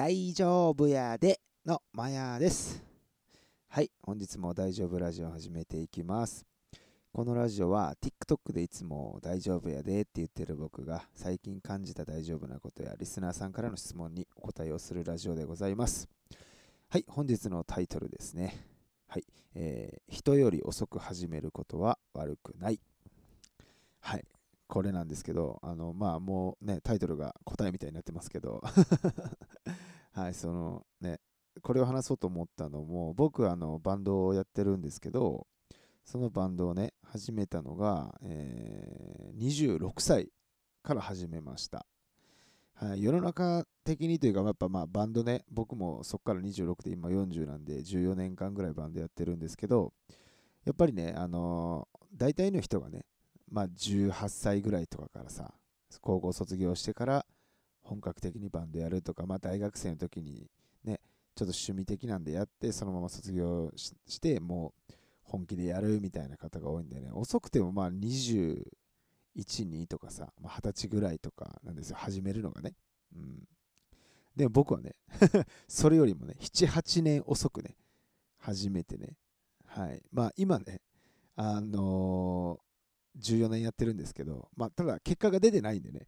大丈夫やでのマヤです。はい、本日も大丈夫ラジオを始めていきます。このラジオは TikTok でいつも大丈夫やでって言ってる僕が最近感じた大丈夫なことやリスナーさんからの質問にお答えをするラジオでございます。はい、本日のタイトルですね。はい、えー人より遅く始めることは悪くない。はい、これなんですけど、あの、まあもうね、タイトルが答えみたいになってますけど、はい、そのね、これを話そうと思ったのも、僕あのバンドをやってるんですけど、そのバンドをね、始めたのが、えー26歳から始めました。はい、世の中的にというか、やっぱまあバンドね、僕もそこから26で今40なんで、14年間ぐらいバンドやってるんですけど、やっぱりね、あのー大体の人がね、まあ18歳ぐらいとかからさ、高校卒業してから本格的にバンドやるとか、まあ大学生の時にね、ちょっと趣味的なんでやって、そのまま卒業して、もう本気でやるみたいな方が多いんでね、遅くてもまあ21、2とかさ、まあ、20歳ぐらいとかなんですよ、始めるのがね。うん。でも僕はね、それよりもね、7、8年遅くね、始めてね、はい。まあ今ね、あのー14年やってるんですけど、まあ、ただ結果が出てないんでね。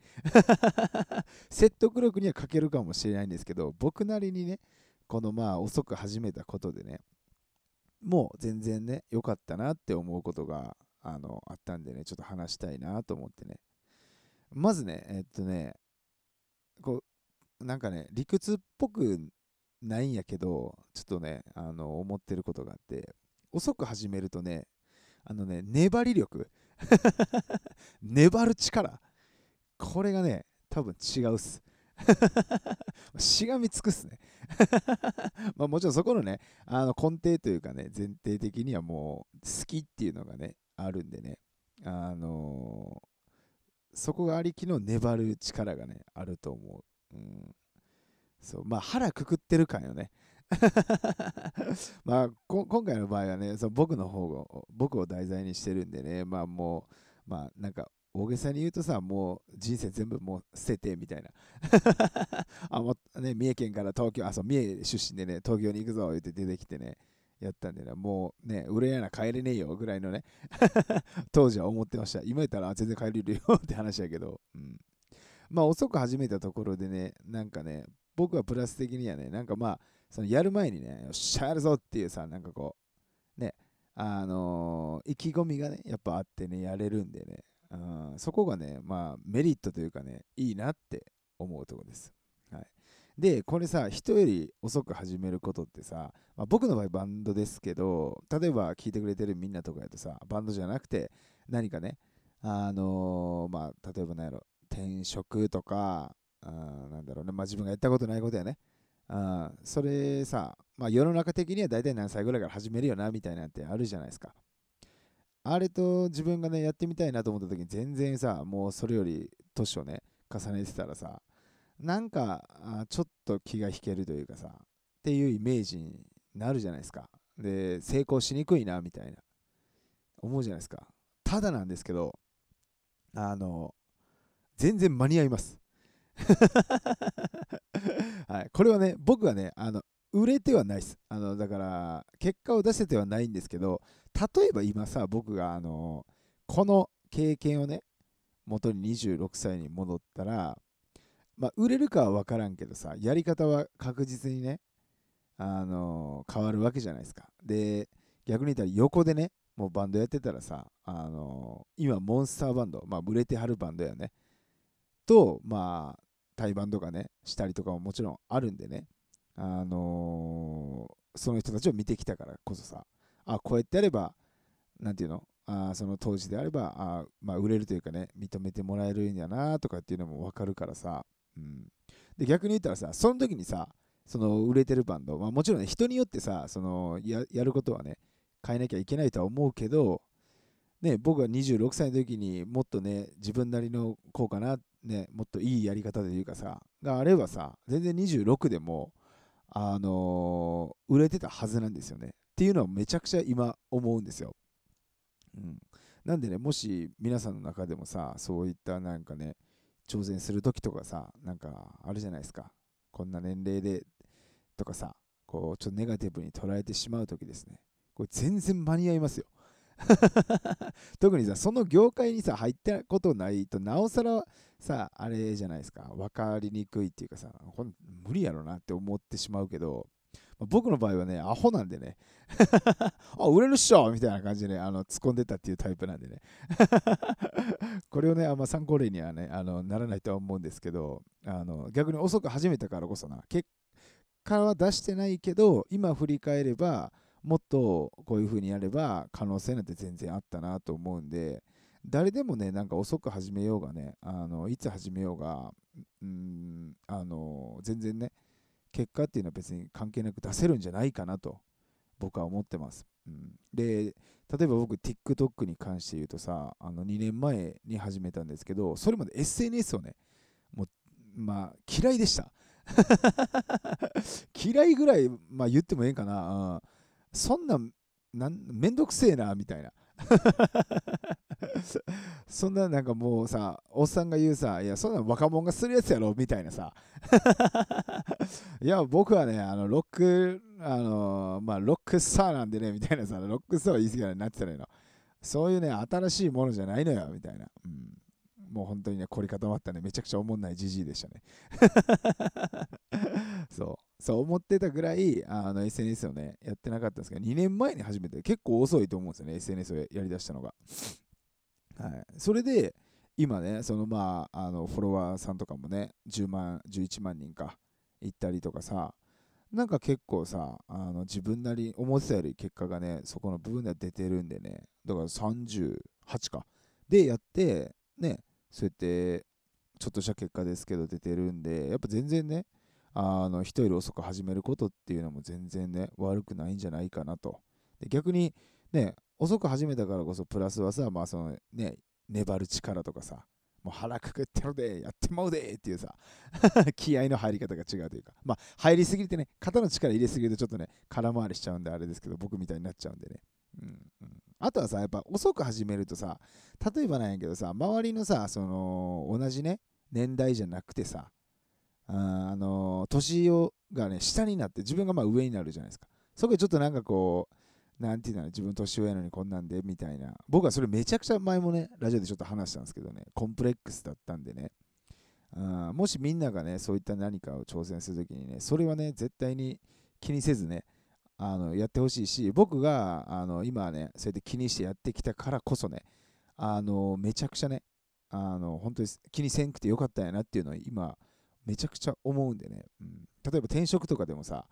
説得力には欠けるかもしれないんですけど僕なりにねこのまあ遅く始めたことでねもう全然ね良かったなって思うことがあのあったんでねちょっと話したいなと思ってね。まずねえっとねこうなんかね理屈っぽくないんやけどちょっとねあの思ってることがあって遅く始めるとねあのね粘り力 粘る力。これがね多分違うっす。しがみつくっすね。まあもちろんそこのねあの根底というかね前提的にはもう好きっていうのがねあるんでね。あのーそこがありきの粘る力がねあると思う、うん、そう。まあ腹くくってる感よね。まあ今回の場合はねそう僕の方を僕を題材にしてるんでねまあもうまあなんか大げさに言うとさもう人生全部もう捨ててみたいな。あもうね三重県から東京あそう三重出身でね東京に行くぞ言って出てきてねやったんでねもうね売れやな帰れねえよぐらいのね 当時は思ってました。今言ったら全然帰れるよって話やけど、うん、まあ遅く始めたところでねなんかね僕はプラス的にはねなんかまあそのやる前にねよっしゃやるぞっていうさなんかこうねあのー意気込みがねやっぱあってねやれるんでねうんそこがねまあメリットというかねいいなって思うところです、はい、でこれさ人より遅く始めることってさ、まあ、僕の場合バンドですけど例えば聞いてくれてるみんなとかやとさバンドじゃなくて何かねあのーまあ例えば何やろ転職とかあなんだろうねまあ自分がやったことないことやねあそれさ、まあ、世の中的には大体何歳ぐらいから始めるよなみたいなんてあるじゃないですか。あれと自分がねやってみたいなと思った時に全然さもうそれより年をね重ねてたらさなんかちょっと気が引けるというかさっていうイメージになるじゃないですか。で成功しにくいなみたいな。思うじゃないですか。ただなんですけどあの全然間に合います。はい、これはね僕はねあの売れてはないです。あのだから結果を出せてはないんですけど例えば今さ僕があのこの経験をね元に26歳に戻ったらまあ売れるかは分からんけどさやり方は確実にねあの変わるわけじゃないですか。で逆に言ったら横でねもうバンドやってたらさあの今モンスターバンドまあ売れてはるバンドやね。とまあ対バンとかねしたりとかももちろんあるんでね。あのーその人たちを見てきたからこそさあこうやってやればなんていうの？あその当時であればあまあ売れるというかね認めてもらえるんやなとかっていうのも分かるからさ、うん、で逆に言ったらさその時にさその売れてるバンド、まあ、もちろんね人によってさそのややることはね変えなきゃいけないとは思うけどね、僕が26歳の時にもっとね自分なりのこうかなっ、ね、もっといいやり方というかさがあればさ全然26でも、あのー売れてたはずなんですよね。っていうのはめちゃくちゃ今思うんですよ、うん、なんでねもし皆さんの中でもさそういったなんかね挑戦する時とかさなんかあるじゃないですか。こんな年齢でとかさこうちょっとネガティブに捉えてしまう時ですね。これ全然間に合いますよ。特にさその業界にさ入ったことないとなおさらさあれじゃないですか。分かりにくいっていうかさ無理やろなって思ってしまうけど僕の場合はね、アホなんでね、あ、売れるっしょみたいな感じで、ね、あの突っ込んでたっていうタイプなんでね。これをね、あんま参考例にはね、あのならないとは思うんですけど、あの逆に遅く始めたからこそな、結果は出してないけど、今振り返れば、もっとこういう風にやれば可能性なんて全然あったなと思うんで、誰でもね、なんか遅く始めようがね、あのいつ始めようが、うん、あの全然ね、結果っていうのは別に関係なく出せるんじゃないかなと僕は思ってます。うん、で、例えば僕 TikTok に関して言うとさ、あの2年前に始めたんですけど、それまで SNS をね、もうまあ嫌いでした。嫌いぐらい、まあ、言ってもええかな。うん、そんななんめんどくせえなみたいな。そんななんかもうさ、おっさんが言うさ、いや、そんな若者がするやつやろみたいなさ。いや、僕はね、あのロック、あのまあ、ロックスターなんでね、みたいなさ、ロックスターは言い過ぎななってたらいいの。そういうね、新しいものじゃないのよ、みたいな。うん、もう本当にね、凝り固まったね、めちゃくちゃおもんないじじいでしたね。そう、そう思ってたぐらい、あの SNS をね、やってなかったんですけど、2年前に始めて、結構遅いと思うんですよね、SNS をやりだしたのが。はい、それで、今ね、そのまあ、あのフォロワーさんとかもね、10万、11万人か、行ったりとかさ、なんか結構さ、あの自分なり思ってたより結果がね、そこの部分では出てるんでね、だから38か。でやって、ね、そうやってちょっとした結果ですけど出てるんでやっぱ全然ねあの人より遅く始めることっていうのも全然ね悪くないんじゃないかなと。で逆にね遅く始めたからこそプラスはさまあそのね粘る力とかさもう腹くくってるでやってまうでっていうさ 気合の入り方が違うというかまあ入りすぎてね肩の力入れすぎるとちょっとね空回りしちゃうんであれですけど僕みたいになっちゃうんでね。うんあとはさ、やっぱ遅く始めるとさ、例えばなんやけどさ、周りのさ、その、同じね、年代じゃなくてさ、あ、あの年をがね、下になって、自分がまあ上になるじゃないですか。そこでちょっとなんかこう、なんていうの、自分年上なのにこんなんで、みたいな。僕はそれめちゃくちゃ前もね、ラジオでちょっと話したんですけどね、コンプレックスだったんでね。あもしみんながね、そういった何かを挑戦するときにね、それはね、絶対に気にせずね、あのやってほしいし僕があの今ねそうやって気にしてやってきたからこそねあのめちゃくちゃねあの本当に気にせんくてよかったんやなっていうのは今めちゃくちゃ思うんでね、うん、例えば転職とかでもさ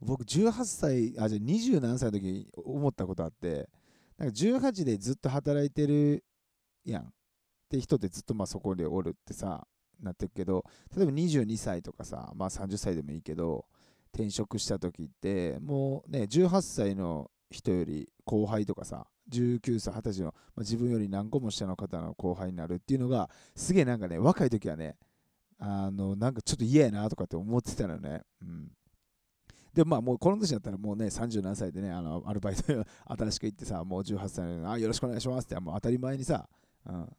僕18歳あじゃあ20何歳の時に思ったことあってなんか18でずっと働いてるやん。って人ってずっとまあそこでおるってさなってるけど例えば22歳とかさまあ30歳でもいいけど転職した時ってもうね18歳の人より後輩とかさ19歳20歳の、まあ、自分より何個も下の方の後輩になるっていうのがすげえなんかね若い時はねあのなんかちょっと嫌やなとかって思ってたのね。うん。でまあもうこの年だったらもうね30何歳でねあのアルバイト 新しく行ってさもう18歳のあよろしくお願いしますってもう当たり前にさ、うん、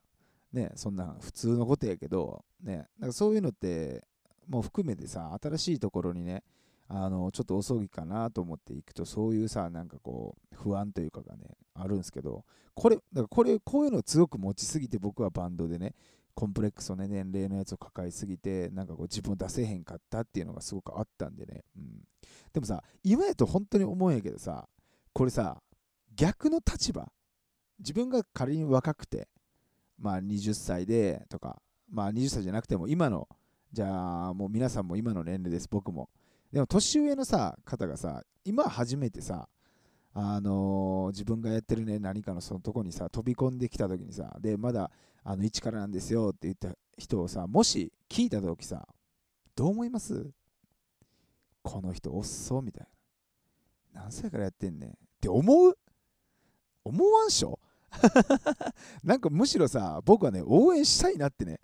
ねそんな普通のことやけどねなんかそういうのってもう含めてさ新しいところにねあのちょっと遅いかなと思っていくとそういうさなんかこう不安というかがねあるんですけどこれだからこれこういうのを強く持ちすぎて僕はバンドでねコンプレックスをね年齢のやつを抱えすぎてなんかこう自分を出せへんかったっていうのがすごくあったんでね、うん、でもさ今やと本当に思うんやけどさこれさ逆の立場自分が仮に若くてまあ20歳でとかまあ20歳じゃなくても今のじゃあもう皆さんも今の年齢です僕もでも年上のさ方がさ今初めてさあのー、自分がやってるね何かのそのとこにさ飛び込んできた時にさでまだあの一からなんですよって言った人をさもし聞いた時さどう思います？この人おっそうみたいな。何歳からやってんねん？って思う？思わんしょ？なんかむしろさ僕はね応援したいなってね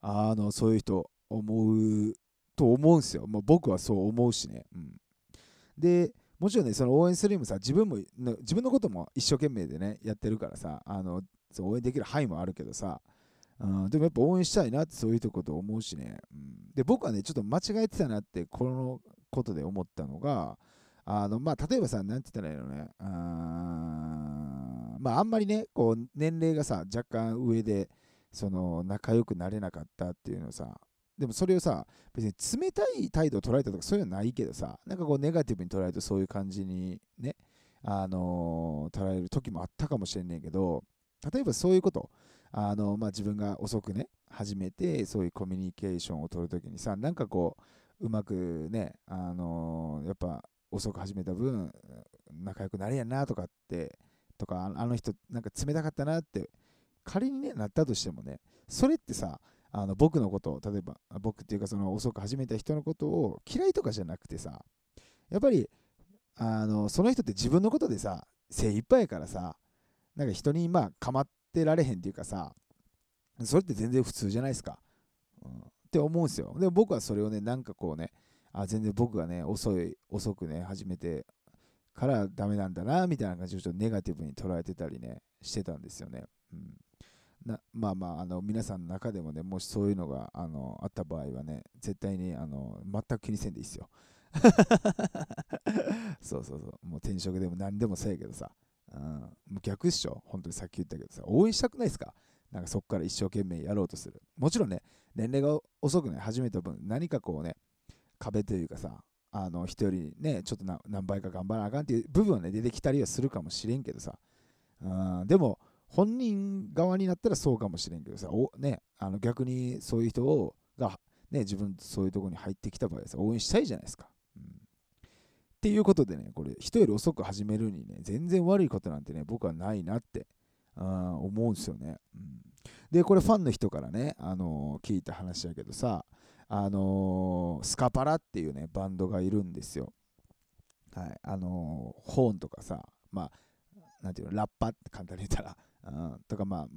あのそういう人思うと思うんすよ。まあ、僕はそう思うしね。うん、で、もちろんね、その応援するにもさ、自分も、自分のことも一生懸命でね、やってるからさ、あの応援できる範囲もあるけどさ、うん、でもやっぱ応援したいなってそういうとこと思うしね、うん、で僕はねちょっと間違えてたなってこのことで思ったのがあのまあ例えばさ何て言ったらいいのねあまああんまりねこう年齢がさ若干上でその仲良くなれなかったっていうのさでもそれをさ別に冷たい態度を捉えたとかそういうのはないけどさなんかこうネガティブに捉えるとそういう感じにねあのー、捉える時もあったかもしれんねんけど例えばそういうことあの、まあ、自分が遅くね始めてそういうコミュニケーションを取るときにさなんかこううまくねあのー、やっぱ遅く始めた分仲良くなれやなとかってとかあの人なんか冷たかったなって仮にねなったとしてもねそれってさあの僕のことを例えば僕っていうかその遅く始めた人のことを嫌いとかじゃなくてさやっぱりあのその人って自分のことでさ精一杯やからさなんか人にまあ構ってられへんっていうかさそれって全然普通じゃないですか、うん、って思うんですよ。でも僕はそれをねなんかこうねあ全然僕がね遅い遅くね始めてからダメなんだなみたいな感じでちょっとネガティブに捉えてたりねしてたんですよね、うん、なまあまああの皆さんの中でもねもしそういうのがあのあった場合はね絶対にあの全く気にせんでいいっすよ そうそうそう。もう転職でも何でもそうやけどさ。うん、逆っしょ。本当にさっき言ったけどさ。応援したくないですか？なんかそこから一生懸命やろうとする。もちろんね、年齢が遅くね、始めた分、何かこうね、壁というかさ、あの人よりね、ちょっと何倍か頑張らなあかんっていう部分はね、出てきたりはするかもしれんけどさ。うん、でも、本人側になったらそうかもしれんけどさ、おね、あの逆にそういう人をが、ね、自分そういうところに入ってきた場合さ、応援したいじゃないですか。うんっていうことでね、これ、人より遅く始めるにね、全然悪いことなんてね、僕はないなってあ思うんですよね、うん。で、これファンの人からね、あのー、聞いた話やけどさ、あのー、スカパラっていうね、バンドがいるんですよ。はい、あのー、ホーンとかさ、まあ、なんていうの、ラッパって簡単に言ったら、うん、とかまあ、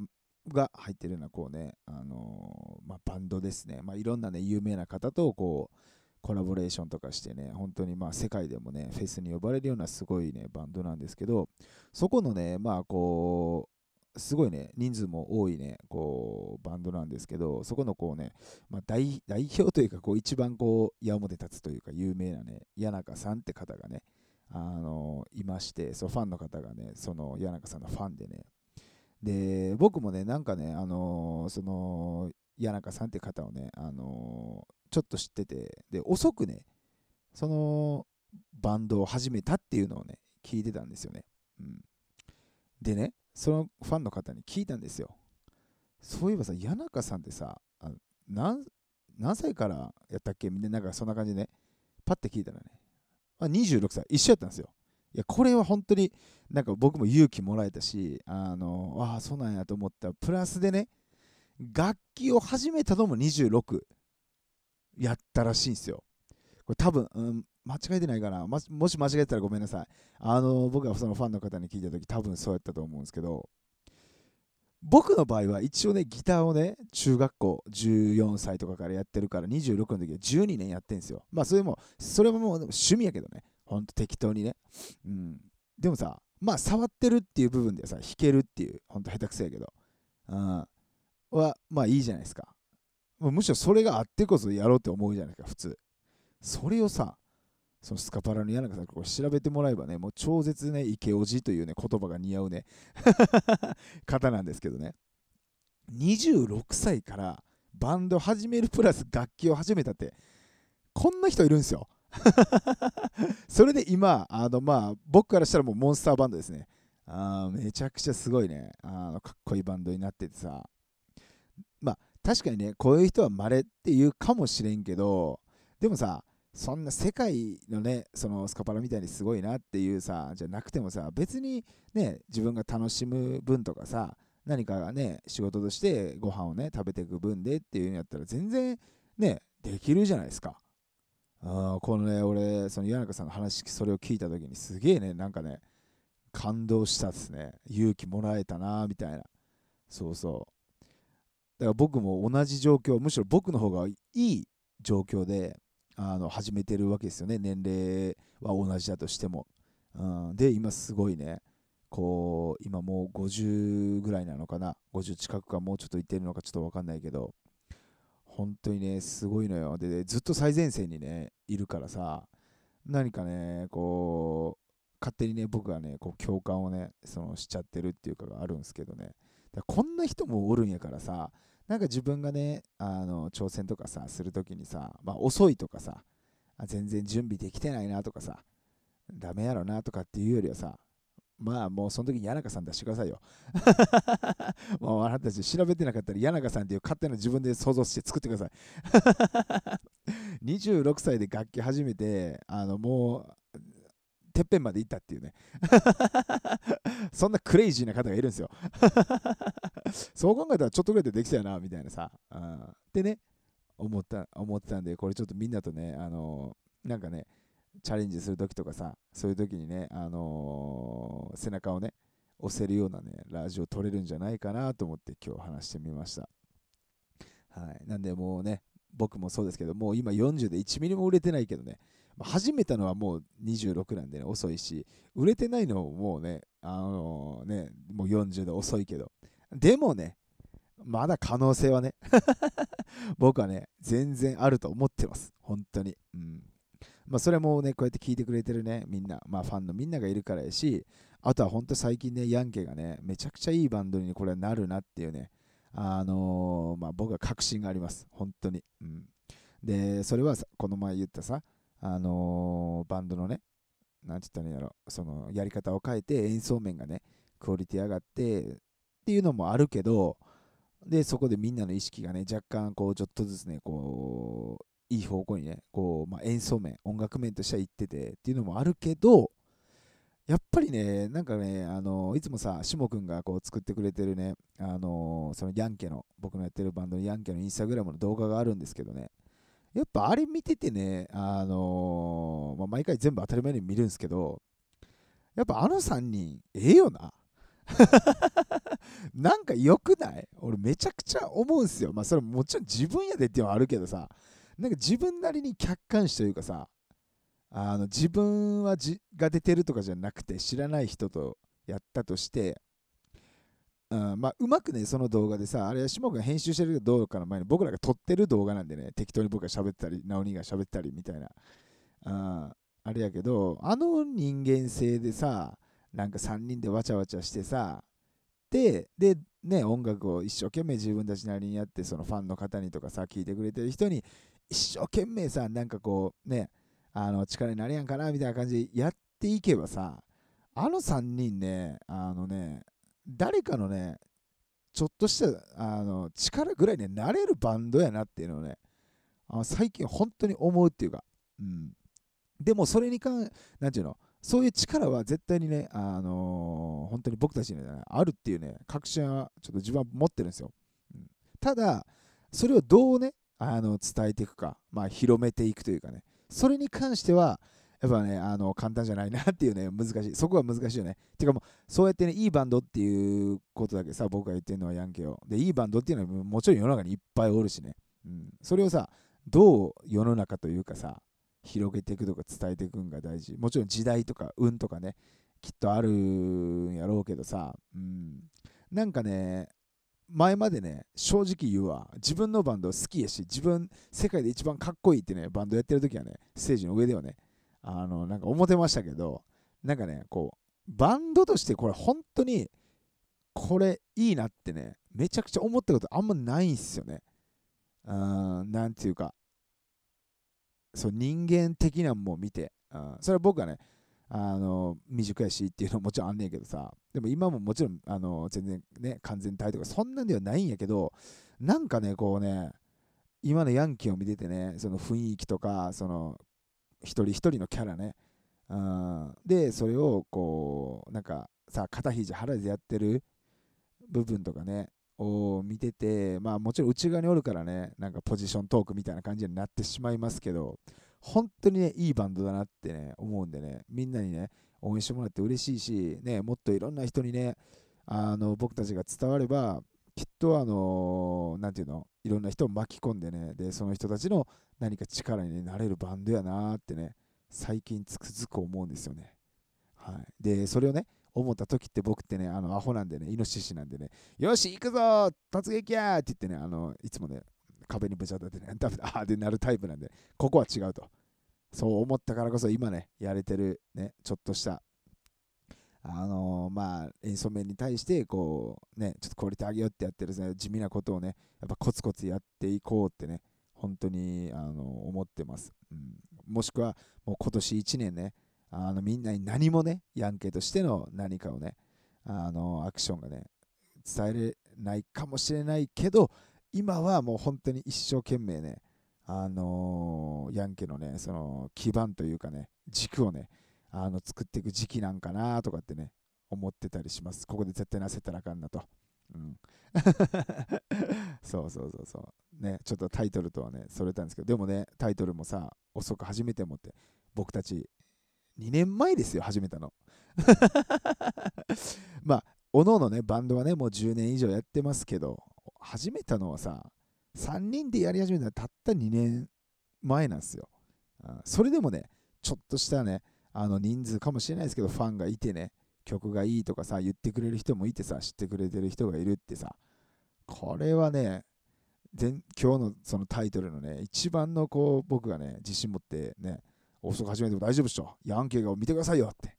が入ってるようなこうね、あのまあ、バンドですね。まあ、いろんなね、有名な方とこう、コラボレーションとかしてね、本当にまあ世界でもね、フェスに呼ばれるようなすごいね、バンドなんですけど、そこのね、まあこう、すごいね、人数も多いね、こう、バンドなんですけど、そこのこうね、まあ、代表というか、こう、一番こう、矢面立つというか、有名なね、谷中さんって方がね、あのいまして、そう、ファンの方がね、その谷中さんのファンでね、で、僕もね、なんかね、あのその、谷中さんって方をね、あのちょっと知ってて、で、遅くね、そのバンドを始めたっていうのをね、聞いてたんですよね。うん。でね、そのファンの方に聞いたんですよ。そういえばさ、谷中さんってさ、あ何何歳からやったっけ？みんななんかそんな感じでね、パッて聞いたらね、あ26歳、一緒やったんですよ。いや、これは本当になんか僕も勇気もらえたし、あの、ああ、そうなんやと思った。プラスでね、楽器を始めたのも26。やったらしいんですよ。これ多分、うん、間違えてないかな、もし間違えたらごめんなさい。あの僕がそのファンの方に聞いた時多分そうやったと思うんですけど、僕の場合は一応ね、ギターをね、中学校14歳とかからやってるから26の時は12年やってんですよ。まあそれも、それももう趣味やけどね、ほんと適当にね。うん。でもさ、まあ触ってるっていう部分でさ、弾けるっていう、ほんと下手くそやけど、うん、は、まあいいじゃないですか。むしろそれがあってこそやろうって思うじゃないですか、普通。それをさ、そのスカパラの柳中さん、これ調べてもらえばね、もう超絶ね、イケオジというね、言葉が似合うね、方なんですけどね。26歳からバンド始めるプラス楽器を始めたって、こんな人いるんですよ。それで今、あのまあ、僕からしたらもうモンスターバンドですね。あめちゃくちゃすごいねあの、かっこいいバンドになっててさ、まあ、確かにね、こういう人は稀って言うかもしれんけど、でもさ、そんな世界のね、そのスカパラみたいにすごいなっていうさ、じゃなくてもさ、別にね、自分が楽しむ分とかさ、何かがね、仕事としてご飯をね、食べていく分でっていうんやったら全然ね、できるじゃないですか。あこのね、俺、その柳中さんの話、それを聞いた時にすげえね、なんかね、感動したっすね。勇気もらえたな、みたいな。そうそう。だから僕も同じ状況、むしろ僕の方がいい状況であの始めてるわけですよね、年齢は同じだとしても。うん、で、今すごいね、こう今もう50ぐらいなのかな50近くかもうちょっといってるのかちょっと分かんないけど本当にねすごいのよ。でずっと最前線にねいるからさ何かねこう勝手にね僕はねこう共感をねそのしちゃってるっていうかがあるんですけどね。こんな人もおるんやからさなんか自分がねあの挑戦とかさするときにさ、まあ、遅いとかさ全然準備できてないなとかさダメやろなとかっていうよりはさまあもうその時に谷中さん出してくださいよ。もうあなたたち調べてなかったら谷中さんっていう勝手な自分で想像して作ってください。26歳で楽器始めて、あのもうてっぺんまで行ったっていうね。そんなクレイジーな方がいるんですよ。そう考えたらちょっとぐらいでできたよな、みたいなさ。うん、でね、思った思ってたんで、これちょっとみんなとね、あのー、なんかね、チャレンジするときとかさ、そういうときにね、あのー、背中をね、押せるようなね、ラジオ撮れるんじゃないかなと思って今日話してみました。はい。なんでもうね、僕もそうですけど、もう今40で1ミリも売れてないけどね、始めたのはもう26なんでね、遅いし、売れてないのももうね、あのー、ね、もう40で遅いけど、でもね、まだ可能性はね 僕はね、全然あると思ってます。本当に。うん。まあ、それもね、こうやって聞いてくれてるね、みんな、まあ、ファンのみんながいるからやし、あとは本当最近ね、ヤンケがね、めちゃくちゃいいバンドにこれはなるなっていうね、あのー、まあ、僕は確信があります。本当に。うん。で、それはこの前言ったさ、あのー、バンドのね、なんて言ったらいいんだろう、そのやり方を変えて演奏面がね、クオリティ上がってっていうのもあるけど、で、そこでみんなの意識がね、若干こう、ちょっとずつね、こう、いい方向にね、こう、まあ、演奏面、音楽面としては行っててっていうのもあるけど、やっぱりね、なんかね、あのいつもさ、しもくんがこう作ってくれてるね、あのそのヤンケの、僕のやってるバンドのヤンケのインスタグラムの動画があるんですけどね、やっぱあれ見ててね、あのまあ、毎回全部当たり前に見るんですけど、やっぱあの3人、ええよな。なんか良くない？俺めちゃくちゃ思うんすよ。まあそれもちろん自分やでっていうのはあるけどさ、なんか自分なりに客観視というかさ、あの自分はじが出てるとかじゃなくて知らない人とやったとして、うんまあ、うまくね、その動画でさ、あれは下が編集してる動画から前に僕らが撮ってる動画なんでね、適当に僕が喋ったり、直おが喋ったりみたいな、ああれやけど、あの人間性でさ、なんか3人でわちゃわちゃしてさ、で、で、ね、音楽を一生懸命自分たちなりにやって、そのファンの方にとかさ、聞いてくれてる人に、一生懸命さ、なんかこう、ね、あの力になるやんかなみたいな感じでやっていけばさ、あの3人ね、あのね、誰かのね、ちょっとしたあの力ぐらいになれるバンドやなっていうのをね、あ最近本当に思うっていうか、うん。でもそれに関、なんていうの、そういう力は絶対にね、あのー、本当に僕たちに、ね、あるっていうね、確信はちょっと自分は持ってるんですよ。うん、ただ、それをどうね、あの伝えていくか、まあ、広めていくというかね、それに関しては、やっぱね、あの簡単じゃないなっていうね、難しい。そこは難しいよね。てかもう、そうやってね、いいバンドっていうことだけさ、僕が言ってるのはヤンケを。で、いいバンドっていうのはもちろん世の中にいっぱいおるしね。うん、それをさ、どう世の中というかさ、広げていくとか伝えていくんが大事。もちろん時代とか運とかね、きっとあるんやろうけどさ、うん、なんかね、前までね、正直言うわ、自分のバンド好きやし、自分、世界で一番かっこいいってね、バンドやってる時はね、ステージの上ではね、あの、なんか思ってましたけど、なんかね、こう、バンドとしてこれ本当に、これいいなってね、めちゃくちゃ思ったことあんまないんすよね。うん、なんていうか、そう、人間的なもん見て、うん、それは僕はね、あの未熟やしっていうのももちろんあんねんけどさ。でも今ももちろんあの全然ね完全体とかそんなんではないんやけどなんかねこうね今のヤンキーを見ててねその雰囲気とかその一人一人のキャラね。うん。でそれをこうなんかさ肩肘腹でやってる部分とかねを見ててまあもちろん内側におるからねなんかポジショントークみたいな感じになってしまいますけど本当にね、いいバンドだなってね、思うんでね、みんなにね、応援してもらって嬉しいし、ね、もっといろんな人にね、あの僕たちが伝われば、きっとあのー、ていうの、いろんな人を巻き込んでね、で、その人たちの何か力になれるバンドやなってね、最近つくづく思うんですよね。はい。で、それをね、思った時って僕ってね、あのアホなんでね、イノシシなんでね、よし、行くぞ突撃やって言ってね、あのいつもね、壁にぶち当たってね、ダメだ、あーでなるタイプなんで、ここは違うと。そう思ったからこそ今ね、やれてるね、ちょっとした、あのーまあ、演奏面に対して、こう、ね、ちょっとクオリティ上げようってやってる、ね、地味なことをね、やっぱコツコツやっていこうってね、本当に、あの思ってます。うん、もしくは、もう今年1年ね、あのみんなに何もね、ヤンケとしての何かをね、あのアクションがね、伝えれないかもしれないけど、今はもう本当に一生懸命ね、あのヤンケのね、その基盤というかね、軸をね、あの作っていく時期なんかなとかってね、思ってたりします。ここで絶対なせたらあかんなと。うん、そうそうそうそう。ね、ちょっとタイトルとはね、それたんですけど、でもね、タイトルもさ、遅く始めてもって、僕たち2年前ですよ、始めたの。まあ、おのおのね、バンドはね、もう10年以上やってますけど、始めたのはさ、3人でやり始めたのはたった2年前なんですよ。それでもね、ちょっとしたね、あの人数かもしれないですけど、ファンがいてね、曲がいいとかさ、言ってくれる人もいてさ、知ってくれてる人がいるってさ、これはね、全今日のそのタイトルのね、一番のこう僕がね、自信持ってね、遅く始めても大丈夫っしょ。ヤンケーが見てくださいよって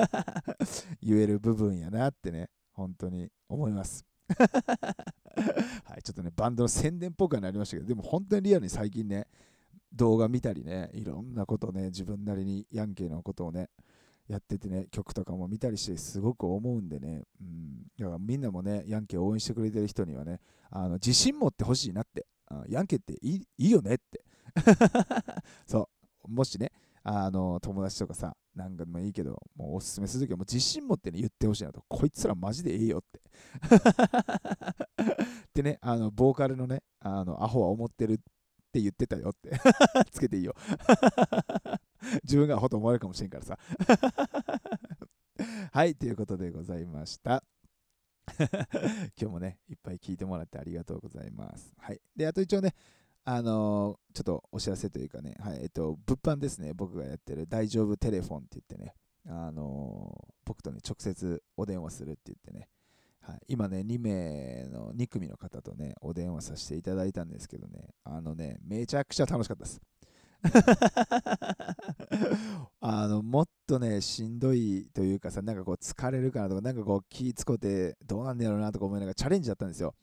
言える部分やなってね、本当に思います。はい、ちょっとね、バンドの宣伝っぽくはなりましたけど、でも本当にリアルに最近ね、動画見たりね、いろんなことね、自分なりにヤンケーのことをね、やっててね、曲とかも見たりして、すごく思うんでね、うん、だからみんなもね、ヤンケーを応援してくれてる人にはね、あの自信持ってほしいなって、ヤンケーっていいいいよねって。そう、もしね、あの友達とかさ、なんかでもいいけど、もうおすすめするときはもう自信持ってね、言ってほしいなと。こいつらマジでええよって。でね、あの、ボーカルのね、あの、アホは思ってるって言ってたよって。つけていいよ。自分がアホと思われるかもしれんからさ。はい、ということでございました。今日もね、いっぱい聞いてもらってありがとうございます。はい。で、あと一応ね、あのーちょっとお知らせというかね、はい、えっと、物販ですね、僕がやってる大丈夫テレフォンって言ってね、あのー僕とね、直接お電話するって言ってね、はい、今ね、2名の2組の方とね、お電話させていただいたんですけどね、あのね、めちゃくちゃ楽しかったです。あのもっとね、しんどいというかさ、なんかこう疲れるかなとか、なんかこう気使ってどうなんだろうなとか思いながらチャレンジだったんですよ。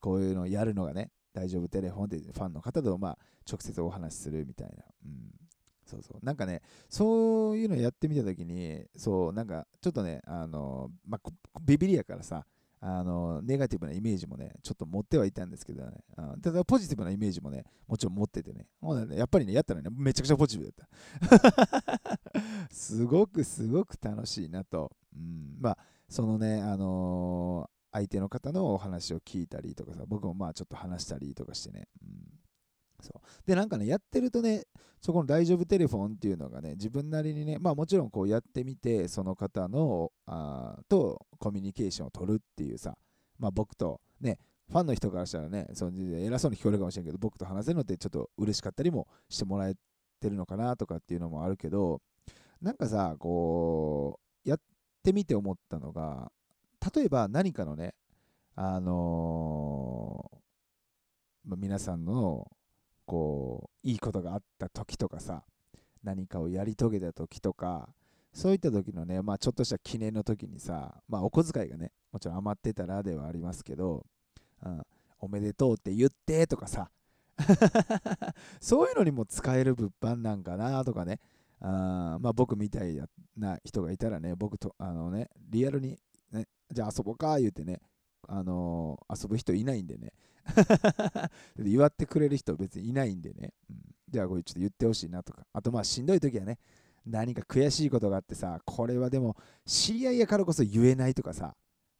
こういうのをやるのがね、大丈夫？テレフォンでファンの方とまあ直接お話しするみたいな。うんそうそう。なんかね、そういうのやってみたときに、そう、なんかちょっとね、あの、まあ、ビビりやからさ、あの、ネガティブなイメージもね、ちょっと持ってはいたんですけどね、あただポジティブなイメージもね、もちろん持っててね、もうねやっぱりね、やったらね、めちゃくちゃポジティブだった。すごくすごく楽しいなと。うん、まあ、そのね、あの相手の方のお話を聞いたりとかさ、僕もまあちょっと話したりとかしてね。うんそうで、なんかね、やってるとね、そこの大丈夫テレフォンっていうのがね、自分なりにね、まあもちろんこうやってみて、その方のあとコミュニケーションを取るっていうさ、まあ僕とね、ファンの人からしたらね、その偉そうに聞こえるかもしれんけど、僕と話せるのってちょっと嬉しかったりもしてもらえてるのかなとかっていうのもあるけど、なんかさ、こう、やってみて思ったのが、例えば何かのね、あのー皆さんのこういいことがあった時とかさ何かをやり遂げた時とかそういった時のね、まあ、ちょっとした記念の時にさ、まあ、お小遣いがねもちろん余ってたらではありますけど、うん、おめでとうって言ってとかさ そういうのにも使える物販なんかなとかねあまあ僕みたいな人がいたらね僕とあのねリアルにね。じゃあ遊ぼうか言うてね。あのー遊ぶ人いないんでね。祝ってくれる人別にいないんでね、うん、じゃあこれちょっと言ってほしいなとか。あとまあしんどい時はね何か悔しいことがあってさこれはでも知り合いやからこそ言えないとかさ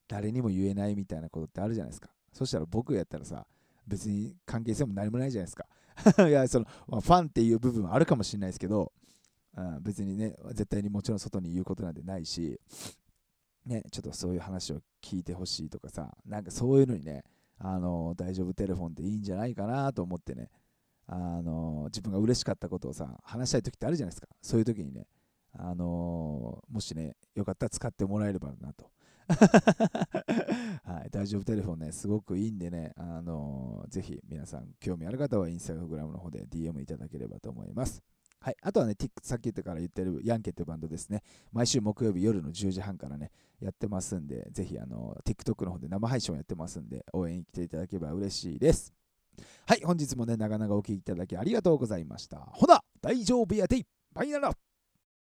誰にも言えないみたいなことってあるじゃないですか。そしたら僕やったらさ別に関係性も何もないじゃないですか。いやその、まあファンっていう部分はあるかもしれないですけど、うん、別にね絶対にもちろん外に言うことなんてないしね、ちょっとそういう話を聞いてほしいとかさ、なんかそういうのにね、あの大丈夫テレフォンっていいんじゃないかなと思ってね、あの自分が嬉しかったことをさ、話したい時ってあるじゃないですか。そういう時にね、あの、もしね、よかったら使ってもらえればなと。はい、大丈夫テレフォンね、すごくいいんでね、あのー、ぜひ皆さん、興味ある方はインスタグラムの方で DM いただければと思います。はい、あとはね、さっき言ってから言ってるヤンケってバンドですね。毎週木曜日夜の10時半からね、やってますんで、ぜひあの TikTok の方で生配信をやってますんで、応援に来ていただければ嬉しいです。はい、本日もね、長々お聴きいただきありがとうございました。ほな、大丈夫やでバイナラ